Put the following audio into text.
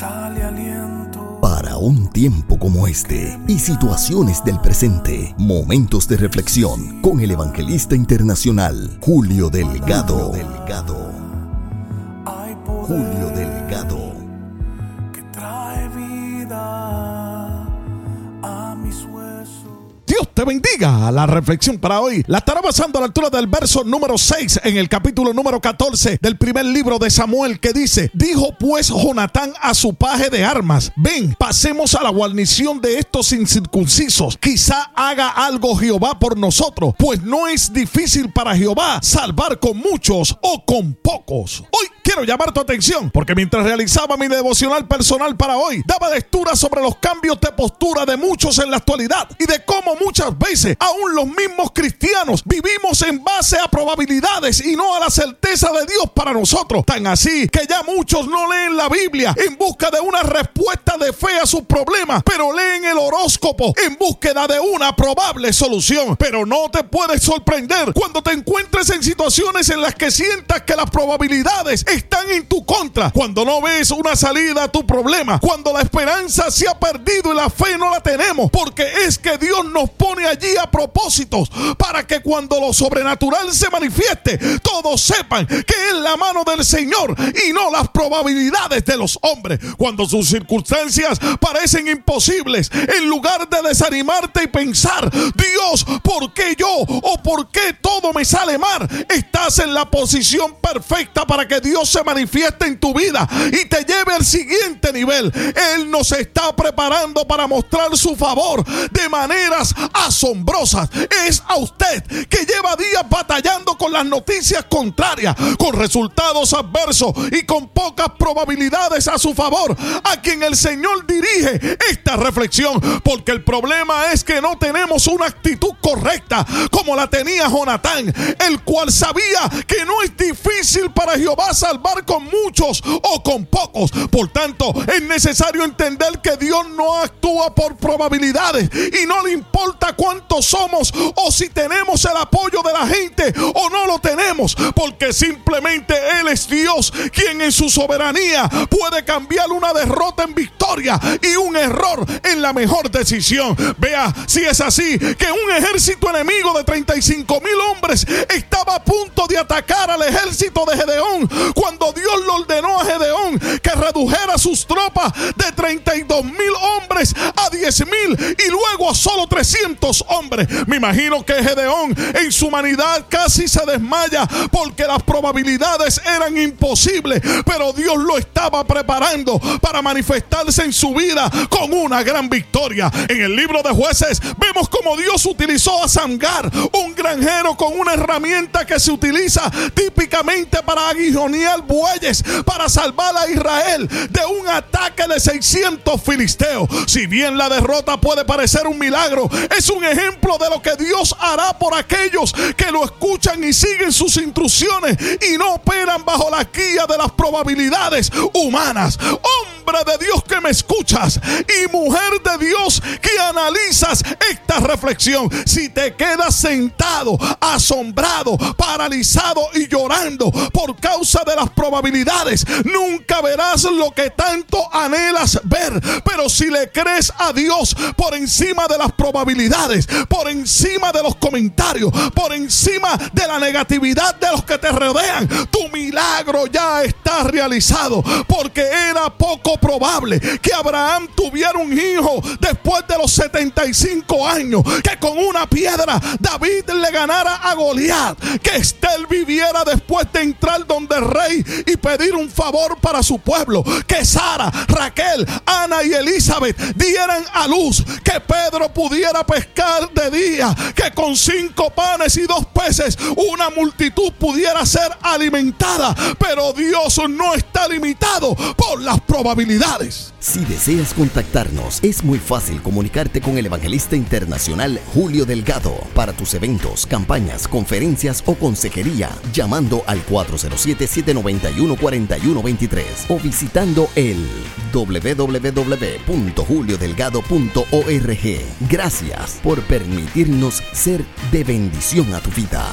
sale aliento. Para un tiempo como este y situaciones del presente, momentos de reflexión con el evangelista internacional Julio Delgado. Delgado. Julio te bendiga. La reflexión para hoy la estará basando a la altura del verso número 6 en el capítulo número 14 del primer libro de Samuel que dice, dijo pues Jonatán a su paje de armas, ven, pasemos a la guarnición de estos incircuncisos, quizá haga algo Jehová por nosotros, pues no es difícil para Jehová salvar con muchos o con pocos. Hoy quiero llamar tu atención porque mientras realizaba mi devocional personal para hoy, daba lectura sobre los cambios de postura de muchos en la actualidad y de cómo muchas veces aún los mismos cristianos vivimos en base a probabilidades y no a la certeza de Dios para nosotros. Tan así que ya muchos no leen la Biblia en busca de una respuesta de fe a sus problemas, pero leen el horóscopo en búsqueda de una probable solución. Pero no te puedes sorprender cuando te encuentres en situaciones en las que sientas que las probabilidades están en tu contra, cuando no ves una salida a tu problema, cuando la esperanza se ha perdido y la fe no la tenemos, porque es que Dios nos pone allí a propósitos para que cuando lo sobrenatural se manifieste, todos sepan que es la mano del Señor y no las probabilidades de los hombres. Cuando sus circunstancias parecen imposibles, en lugar de desanimarte y pensar, Dios, ¿por qué yo? ¿O por qué todo me sale mal? En la posición perfecta para que Dios se manifieste en tu vida y te lleve al siguiente nivel. Él nos está preparando para mostrar su favor de maneras asombrosas. Es a usted que lleva días batallando con las noticias contrarias, con resultados adversos y con pocas probabilidades a su favor, a quien el Señor dirige esta reflexión, porque el problema es que no tenemos una actitud correcta como la tenía Jonatán, el cual sabía que no es difícil para Jehová salvar con muchos o con pocos. Por tanto, es necesario entender que Dios no actúa por probabilidades y no le importa cuántos somos o si tenemos el apoyo de la gente o no lo tenemos, porque simplemente Él es Dios quien en su soberanía puede cambiar una derrota en victoria y un error en la mejor decisión. Vea si es así que un ejército enemigo de 35 mil hombres estaba a punto de atacar al ejército de Gedeón cuando Dios le ordenó a Gedeón que redujera sus tropas de 32 mil hombres a 10 mil y luego a solo 300 hombres. Me imagino que Gedeón en su humanidad casi se desmaya porque las probabilidades eran imposibles, pero Dios lo estaba preparando para manifestarse en su vida con una gran victoria. En el libro de jueces vemos como Dios utilizó a Samgar, un granjero con una herramienta que se utiliza típicamente para aguijonear bueyes, para salvar a Israel de un ataque de 600 filisteos. Si bien la derrota puede parecer un milagro, es un ejemplo de lo que Dios hará por aquellos que lo escuchan y siguen sus instrucciones y no operan bajo la guía de las probabilidades humanas. Hombre de Dios que me escuchas y mujer de Dios que analizas esta reflexión, si te quedas sentado, asombrado, paralizado y llorando por causa de las probabilidades, nunca verás lo que tanto anhelas ver. Pero si le crees a Dios por encima de las probabilidades, por encima de los comentarios, por encima de la negatividad de los que te rodean, tu milagro ya está realizado. Porque era poco probable que Abraham tuviera un hijo después de los 75 años, que con una piedra David le ganara a Goliat, que Estel viviera después de entrar donde rey y pedir un favor para su pueblo, que Sara, Raquel, Ana y Elizabeth dieran a luz, que Pedro pudiera pescar de día, que con cinco panes y dos peces una multitud pudiera ser alimentada, pero Dios no está limitado por las probabilidades. Si deseas contactarnos, es muy fácil comunicarte con el evangelista internacional Julio Delgado para tus eventos, campañas, conferencias o consejería, llamando al 407-791-4123 o visitando el www.juliodelgado.org. Gracias por permitirnos ser de bendición a tu vida.